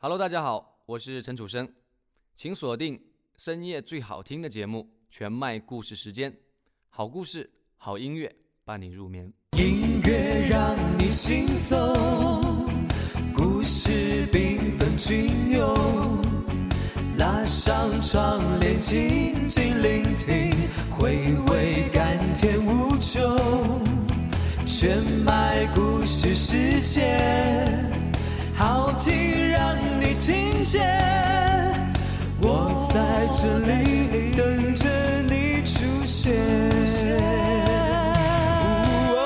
Hello，大家好，我是陈楚生，请锁定深夜最好听的节目《全麦故事时间》，好故事、好音乐伴你入眠。音乐让你轻松，故事缤纷隽永，拉上窗帘静静聆听，回味甘甜无穷。全麦故事时间，好听听见，我在这里等着你出现。哦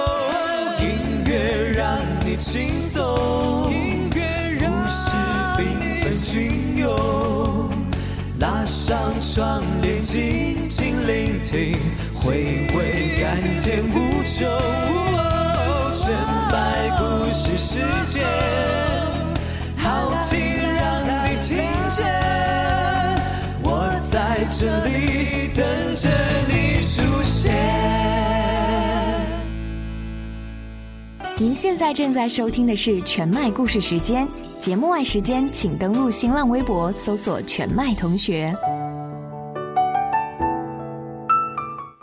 音乐让你轻松，音乐让故事缤纷隽永，拉上窗帘静静聆听，回味甘甜无穷。哦全白故事世界，这里等着你出现。您现在正在收听的是全麦故事时间，节目外时间请登录新浪微博搜索“全麦同学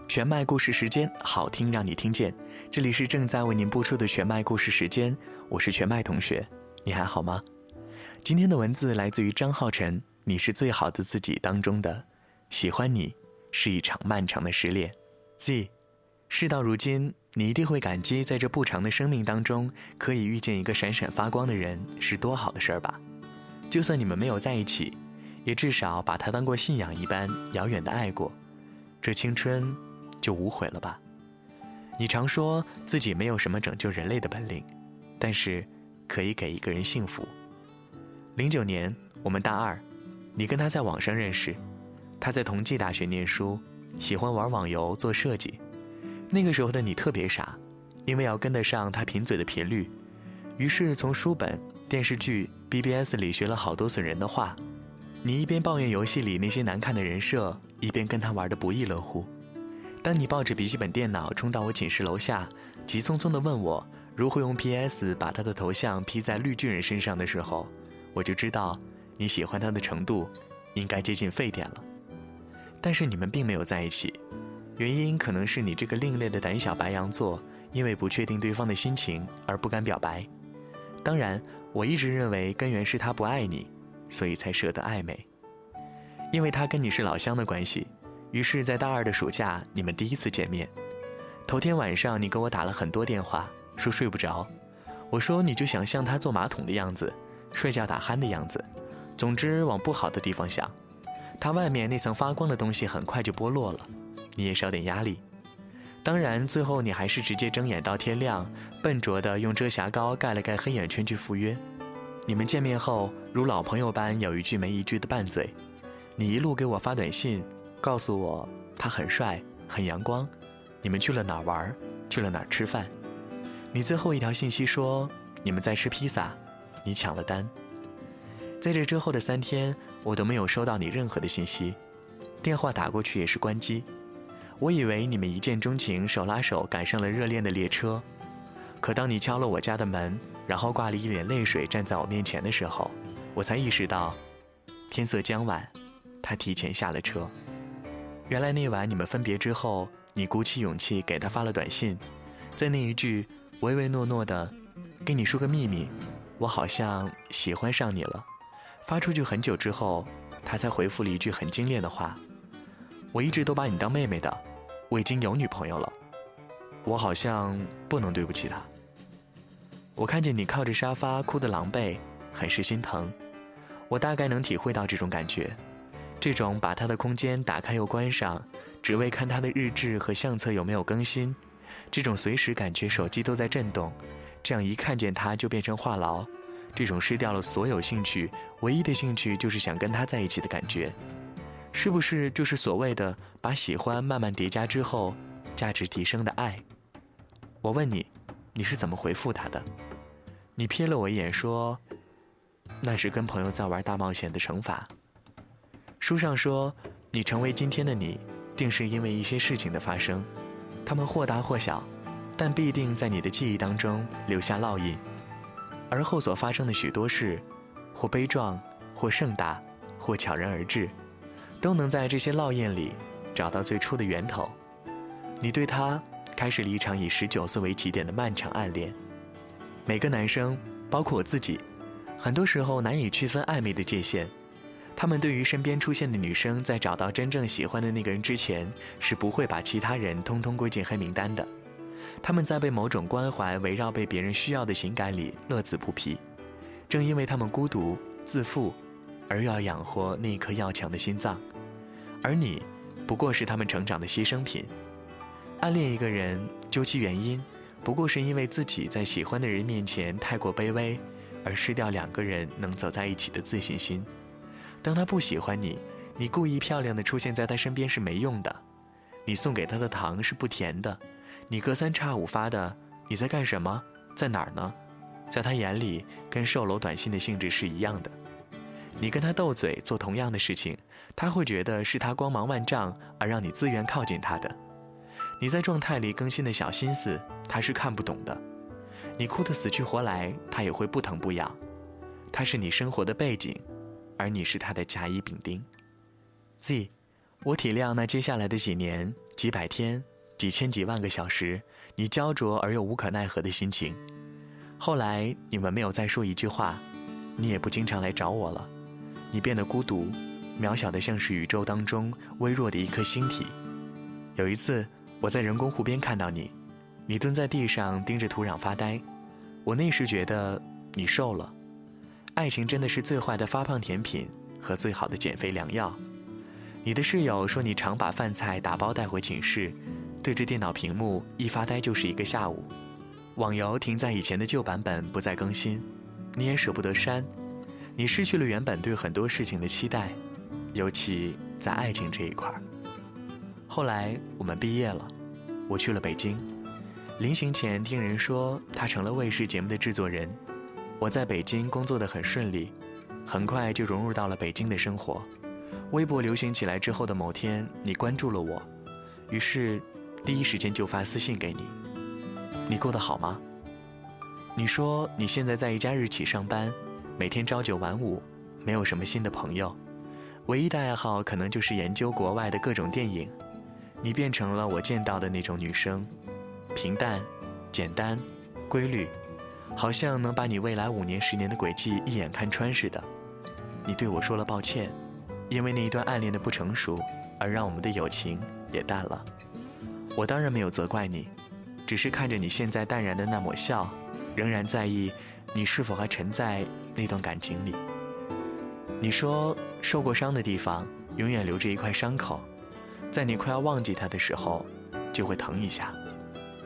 全麦故事时间，好听让你听见。这里是正在为您播出的全麦故事时间，我是全麦同学，你还好吗？今天的文字来自于张浩辰，《你是最好的自己》当中的“喜欢你是一场漫长的失恋”。Z，事到如今，你一定会感激在这不长的生命当中，可以遇见一个闪闪发光的人是多好的事儿吧？就算你们没有在一起，也至少把他当过信仰一般遥远的爱过，这青春就无悔了吧？你常说自己没有什么拯救人类的本领，但是可以给一个人幸福。零九年，我们大二，你跟他在网上认识，他在同济大学念书，喜欢玩网游、做设计。那个时候的你特别傻，因为要跟得上他贫嘴的频率，于是从书本、电视剧、BBS 里学了好多损人的话。你一边抱怨游戏里那些难看的人设，一边跟他玩的不亦乐乎。当你抱着笔记本电脑冲到我寝室楼下，急匆匆地问我如何用 PS 把他的头像 P 在绿巨人身上的时候，我就知道你喜欢他的程度应该接近沸点了。但是你们并没有在一起，原因可能是你这个另类的胆小白羊座，因为不确定对方的心情而不敢表白。当然，我一直认为根源是他不爱你，所以才舍得暧昧。因为他跟你是老乡的关系。于是，在大二的暑假，你们第一次见面。头天晚上，你给我打了很多电话，说睡不着。我说你就想像他坐马桶的样子，睡觉打鼾的样子，总之往不好的地方想。他外面那层发光的东西很快就剥落了，你也少点压力。当然，最后你还是直接睁眼到天亮，笨拙地用遮瑕膏盖了盖黑眼圈去赴约。你们见面后，如老朋友般有一句没一句的拌嘴。你一路给我发短信。告诉我他很帅，很阳光。你们去了哪儿玩？去了哪儿吃饭？你最后一条信息说你们在吃披萨，你抢了单。在这之后的三天，我都没有收到你任何的信息，电话打过去也是关机。我以为你们一见钟情，手拉手赶上了热恋的列车。可当你敲了我家的门，然后挂了一脸泪水站在我面前的时候，我才意识到，天色将晚，他提前下了车。原来那晚你们分别之后，你鼓起勇气给他发了短信，在那一句唯唯诺诺的“跟你说个秘密，我好像喜欢上你了”，发出去很久之后，他才回复了一句很精炼的话：“我一直都把你当妹妹的，我已经有女朋友了，我好像不能对不起她。”我看见你靠着沙发哭得狼狈，很是心疼，我大概能体会到这种感觉。这种把他的空间打开又关上，只为看他的日志和相册有没有更新，这种随时感觉手机都在震动，这样一看见他就变成话痨，这种失掉了所有兴趣，唯一的兴趣就是想跟他在一起的感觉，是不是就是所谓的把喜欢慢慢叠加之后，价值提升的爱？我问你，你是怎么回复他的？你瞥了我一眼说：“那是跟朋友在玩大冒险的惩罚。”书上说，你成为今天的你，定是因为一些事情的发生，他们或大或小，但必定在你的记忆当中留下烙印。而后所发生的许多事，或悲壮，或盛大，或悄然而至，都能在这些烙印里找到最初的源头。你对他开始了一场以十九岁为起点的漫长暗恋。每个男生，包括我自己，很多时候难以区分暧昧的界限。他们对于身边出现的女生，在找到真正喜欢的那个人之前，是不会把其他人通通归进黑名单的。他们在被某种关怀围绕、被别人需要的情感里乐此不疲。正因为他们孤独、自负，而又要养活那一颗要强的心脏，而你，不过是他们成长的牺牲品。暗恋一个人，究其原因，不过是因为自己在喜欢的人面前太过卑微，而失掉两个人能走在一起的自信心。当他不喜欢你，你故意漂亮的出现在他身边是没用的，你送给他的糖是不甜的，你隔三差五发的你在干什么，在哪儿呢？在他眼里，跟售楼短信的性质是一样的。你跟他斗嘴做同样的事情，他会觉得是他光芒万丈而让你自愿靠近他的。你在状态里更新的小心思，他是看不懂的。你哭得死去活来，他也会不疼不痒。他是你生活的背景。而你是他的甲乙丙丁，Z，我体谅那接下来的几年、几百天、几千几万个小时，你焦灼而又无可奈何的心情。后来你们没有再说一句话，你也不经常来找我了，你变得孤独、渺小的像是宇宙当中微弱的一颗星体。有一次我在人工湖边看到你，你蹲在地上盯着土壤发呆，我那时觉得你瘦了。爱情真的是最坏的发胖甜品和最好的减肥良药。你的室友说你常把饭菜打包带回寝室，对着电脑屏幕一发呆就是一个下午。网游停在以前的旧版本不再更新，你也舍不得删。你失去了原本对很多事情的期待，尤其在爱情这一块儿。后来我们毕业了，我去了北京。临行前听人说他成了卫视节目的制作人。我在北京工作的很顺利，很快就融入到了北京的生活。微博流行起来之后的某天，你关注了我，于是第一时间就发私信给你。你过得好吗？你说你现在在一家日企上班，每天朝九晚五，没有什么新的朋友，唯一的爱好可能就是研究国外的各种电影。你变成了我见到的那种女生，平淡、简单、规律。好像能把你未来五年、十年的轨迹一眼看穿似的。你对我说了抱歉，因为那一段暗恋的不成熟，而让我们的友情也淡了。我当然没有责怪你，只是看着你现在淡然的那抹笑，仍然在意你是否还沉在那段感情里。你说受过伤的地方永远留着一块伤口，在你快要忘记它的时候，就会疼一下。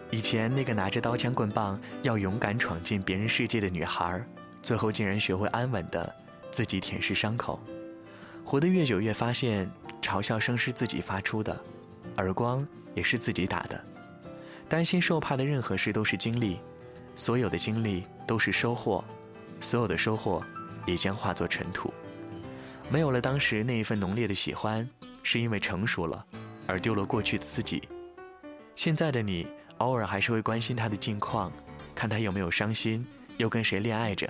以前那个拿着刀枪棍棒要勇敢闯进别人世界的女孩，最后竟然学会安稳的自己舔舐伤口，活得越久越发现嘲笑声是自己发出的，耳光也是自己打的，担心受怕的任何事都是经历，所有的经历都是收获，所有的收获也将化作尘土，没有了当时那一份浓烈的喜欢，是因为成熟了，而丢了过去的自己，现在的你。偶尔还是会关心他的近况，看他有没有伤心，又跟谁恋爱着。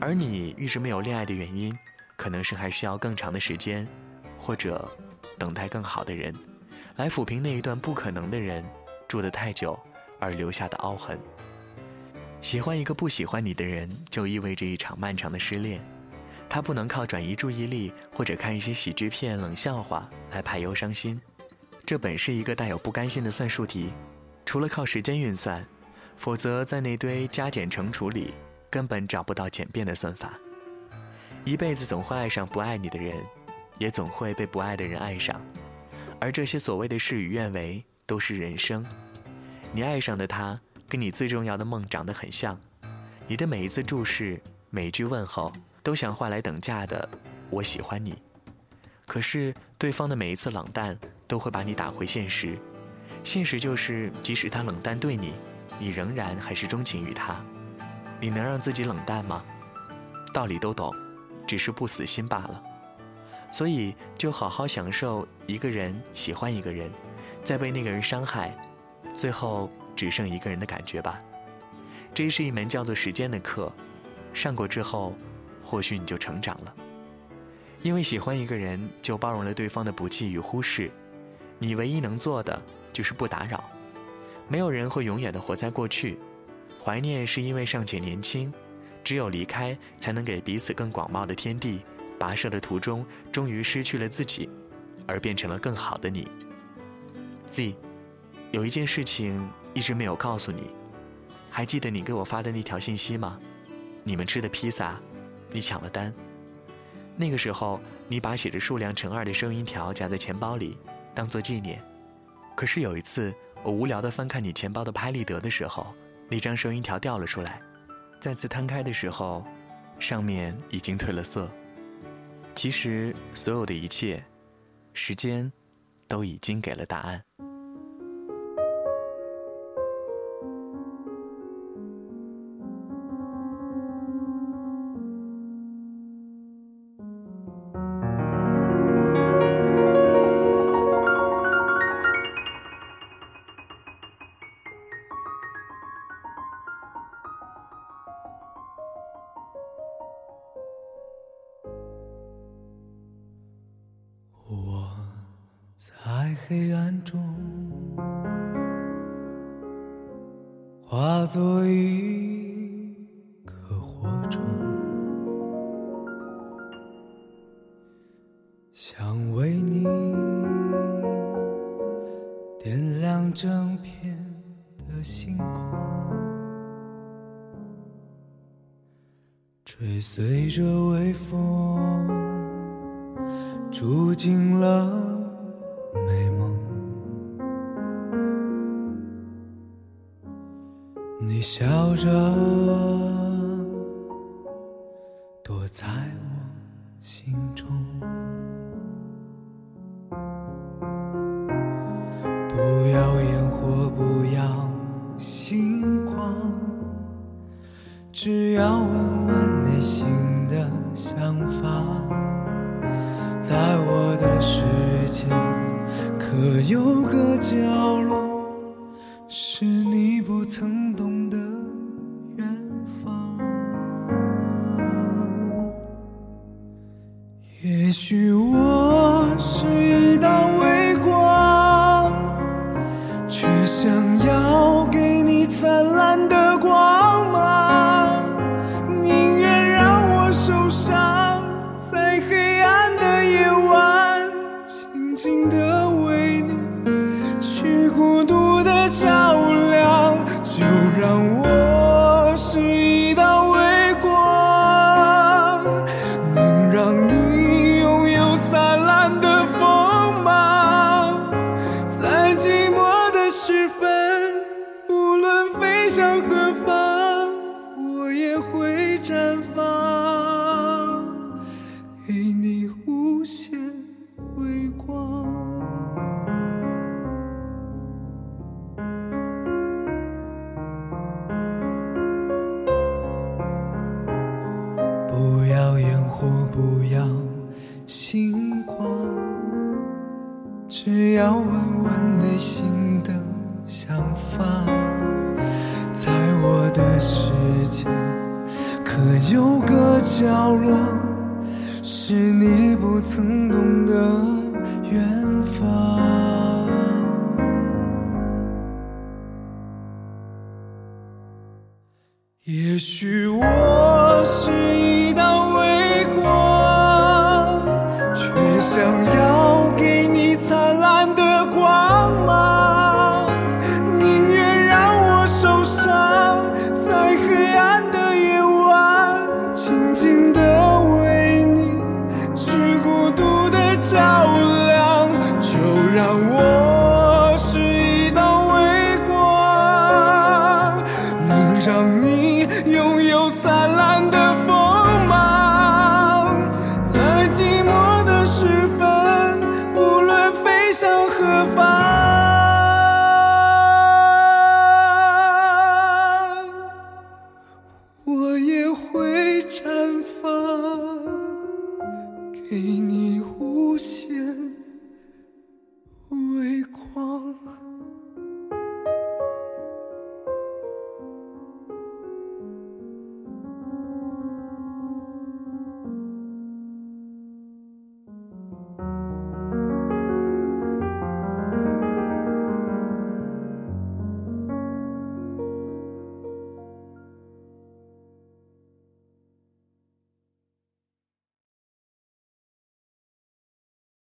而你一直没有恋爱的原因，可能是还需要更长的时间，或者等待更好的人，来抚平那一段不可能的人住得太久而留下的凹痕。喜欢一个不喜欢你的人，就意味着一场漫长的失恋。他不能靠转移注意力或者看一些喜剧片、冷笑话来排忧伤心，这本是一个带有不甘心的算术题。除了靠时间运算，否则在那堆加减乘除里根本找不到简便的算法。一辈子总会爱上不爱你的人，也总会被不爱的人爱上，而这些所谓的事与愿违都是人生。你爱上的他，跟你最重要的梦长得很像，你的每一次注视，每一句问候，都想换来等价的“我喜欢你”。可是对方的每一次冷淡，都会把你打回现实。现实就是，即使他冷淡对你，你仍然还是钟情于他。你能让自己冷淡吗？道理都懂，只是不死心罢了。所以，就好好享受一个人喜欢一个人，再被那个人伤害，最后只剩一个人的感觉吧。这是一门叫做时间的课，上过之后，或许你就成长了。因为喜欢一个人，就包容了对方的不弃与忽视。你唯一能做的就是不打扰。没有人会永远的活在过去，怀念是因为尚且年轻，只有离开，才能给彼此更广袤的天地。跋涉的途中，终于失去了自己，而变成了更好的你。Z，有一件事情一直没有告诉你，还记得你给我发的那条信息吗？你们吃的披萨，你抢了单。那个时候，你把写着数量乘二的收银条夹在钱包里，当做纪念。可是有一次，我无聊的翻看你钱包的拍立得的时候，那张收银条掉了出来。再次摊开的时候，上面已经褪了色。其实，所有的一切，时间都已经给了答案。整片的星空，追随着微风，住进了。美梦，你笑着躲在我心中，也许我是一道微光，却想要给你灿烂的光芒。宁愿让我受伤，在黑暗的夜晚，静静的照亮就让我。不要烟火，不要星光，只要问问内心的想法，在我的世界，可有个角落，是你不曾懂的远方？也许我是想要